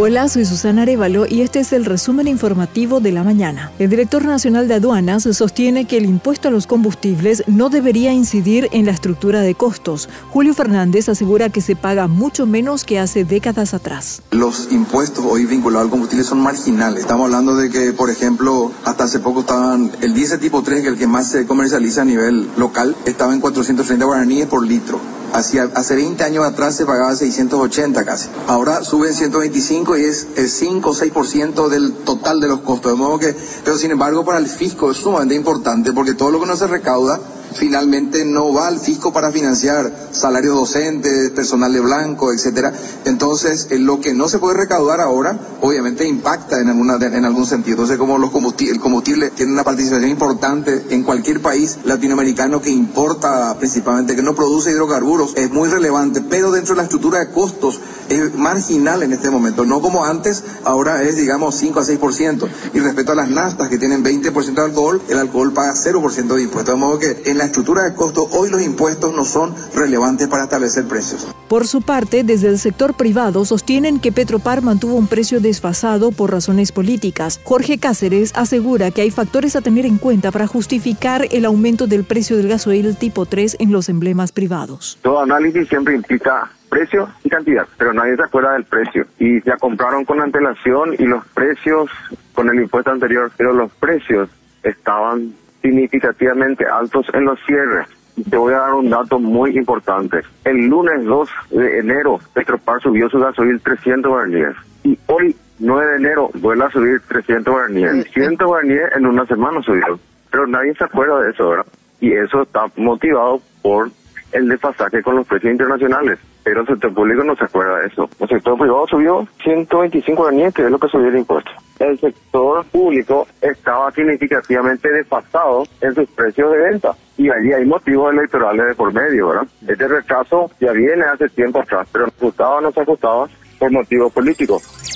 Hola, soy Susana Arevalo y este es el resumen informativo de la mañana. El director nacional de aduanas sostiene que el impuesto a los combustibles no debería incidir en la estructura de costos. Julio Fernández asegura que se paga mucho menos que hace décadas atrás. Los impuestos hoy vinculados al combustible son marginales. Estamos hablando de que, por ejemplo, hasta hace poco estaban el diésel tipo 3, que es el que más se comercializa a nivel local, estaba en 430 guaraníes por litro hace 20 años atrás se pagaba 680 casi. Ahora suben 125 y es el 5 o 6% del total de los costos. De modo que, pero sin embargo para el fisco es sumamente importante porque todo lo que no se recauda finalmente no va al fisco para financiar salarios docentes, personal de blanco, etcétera. Entonces, eh, lo que no se puede recaudar ahora, obviamente impacta en, alguna, en algún sentido. Entonces, como los combustible, el combustible tiene una participación importante en cualquier país latinoamericano que importa principalmente, que no produce hidrocarburos, es muy relevante, pero dentro de la estructura de costos es marginal en este momento, no como antes, ahora es, digamos, 5 a 6%. Y respecto a las nastas que tienen 20% de alcohol, el alcohol paga 0% de impuestos. De modo que en la estructura de costo, hoy los impuestos no son relevantes para establecer precios. Por su parte, desde el sector privado sostienen que Petropar mantuvo un precio desfasado por razones políticas. Jorge Cáceres asegura que hay factores a tener en cuenta para justificar el aumento del precio del gasoil tipo 3 en los emblemas privados. Todo análisis siempre implica precio y cantidad, pero nadie se acuerda del precio. Y ya compraron con antelación y los precios con el impuesto anterior, pero los precios estaban significativamente altos en los cierres. Te voy a dar un dato muy importante. El lunes 2 de enero, Petropar subió su gasoil 300 barnies. Y hoy, 9 de enero, vuelve a subir 300 barnies. 100 barnies en una semana subió. Pero nadie se acuerda de eso, ¿verdad? Y eso está motivado por el desfasaje con los precios internacionales. Pero el sector público no se acuerda de eso. El sector privado subió 125 barnies, que es lo que subió el impuesto el sector público estaba significativamente desfasado en sus precios de venta. Y allí hay motivos electorales de por medio, ¿verdad? Este rechazo ya viene hace tiempo atrás, pero nos gustaba o no se ajustaba por motivos políticos.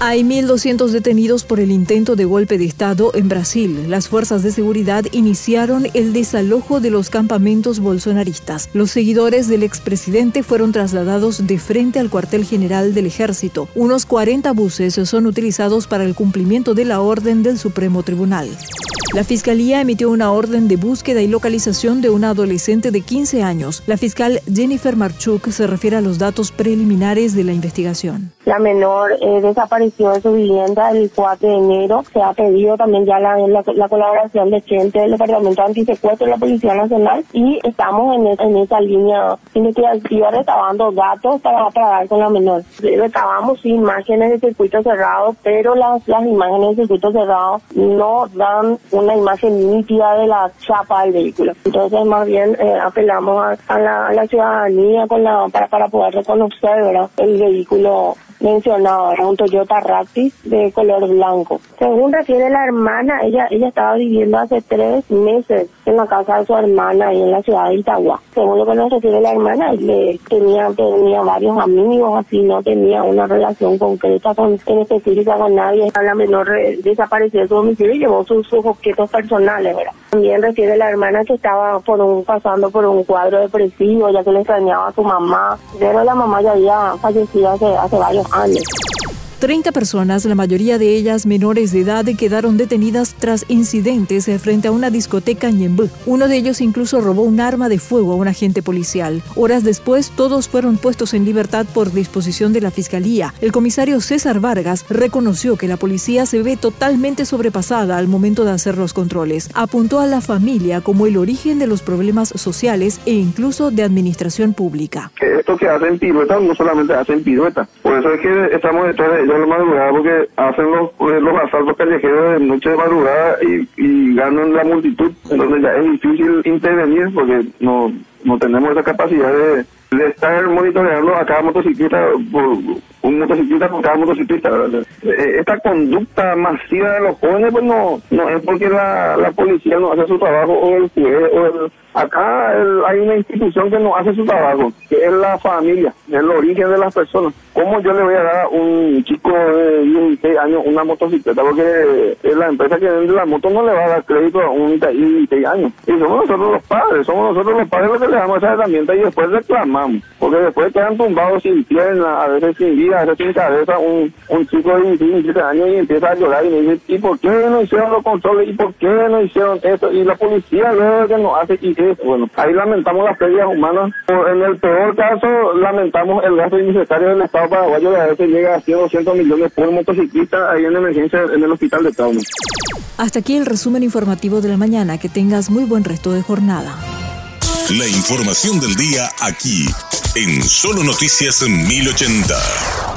Hay 1.200 detenidos por el intento de golpe de Estado en Brasil. Las fuerzas de seguridad iniciaron el desalojo de los campamentos bolsonaristas. Los seguidores del expresidente fueron trasladados de frente al cuartel general del ejército. Unos 40 buses son utilizados para el cumplimiento de la orden del Supremo Tribunal. La Fiscalía emitió una orden de búsqueda y localización de una adolescente de 15 años. La fiscal Jennifer Marchuk se refiere a los datos preliminares de la investigación. La menor eh, desapareció de su vivienda el 4 de enero. Se ha pedido también ya la, colaboración de gente del Departamento Antisecuestro de la Policía Nacional y estamos en, esa línea investigativa recabando datos para trabajar con la menor. Recabamos imágenes de circuito cerrado, pero las, las imágenes de circuito cerrado no dan una imagen nítida de la chapa del vehículo. Entonces, más bien eh, apelamos a, la, ciudadanía con la, para, para poder reconocer el vehículo mencionado, era un Toyota Raptis de color blanco. Según refiere la hermana, ella ella estaba viviendo hace tres meses en la casa de su hermana y en la ciudad de Itagua. Según lo que nos refiere la hermana, le tenía, tenía varios amigos, así no tenía una relación concreta con, en específica con nadie. La menor desapareció de su domicilio y llevó sus, objetos personales, ¿verdad? También refiere la hermana que estaba por un, pasando por un cuadro depresivo, ya que le extrañaba a su mamá, pero la mamá ya había fallecido hace, hace varios años. 30 personas, la mayoría de ellas menores de edad, quedaron detenidas tras incidentes frente a una discoteca en Ñembú. Uno de ellos incluso robó un arma de fuego a un agente policial. Horas después, todos fueron puestos en libertad por disposición de la Fiscalía. El comisario César Vargas reconoció que la policía se ve totalmente sobrepasada al momento de hacer los controles. Apuntó a la familia como el origen de los problemas sociales e incluso de administración pública. Esto que hacen piruetas no solamente hacen piruetas. Por eso es que estamos detrás de de la madrugada porque hacen los, eh, los asaltos callejeros de noche de madrugada y, ganan la multitud. Entonces ya es difícil intervenir porque no, no tenemos esa capacidad de, de estar monitoreando a cada motociclista por un motociclista por cada motociclista. Eh, esta conducta masiva de los jóvenes pues no, no es porque la, la policía no hace su trabajo o el juez o el Acá hay una institución que no hace su trabajo, que es la familia, el origen de las personas. ¿Cómo yo le voy a dar a un chico de 16 años una motocicleta? Porque la empresa que vende la moto no le va a dar crédito a un de 16 años. Y somos nosotros los padres, somos nosotros los padres los que le damos esa herramienta y después reclamamos. Porque después quedan tumbados sin pierna, a veces sin vida, a veces sin cabeza, un, un chico de 16, 17 años y empieza a llorar y me dice, ¿y por qué no hicieron los controles? ¿Y por qué no hicieron eso? Y la policía luego que nos hace y Bueno, ahí lamentamos las pérdidas humanas. En el peor caso, lamentamos el gasto innecesario del Estado paraguayo que a veces llega a 100 200 millones por motociclista ahí en emergencia en el hospital de trauma. Hasta aquí el resumen informativo de la mañana. Que tengas muy buen resto de jornada. La información del día aquí, en Solo Noticias 1080.